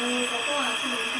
오늘 먹고 아침에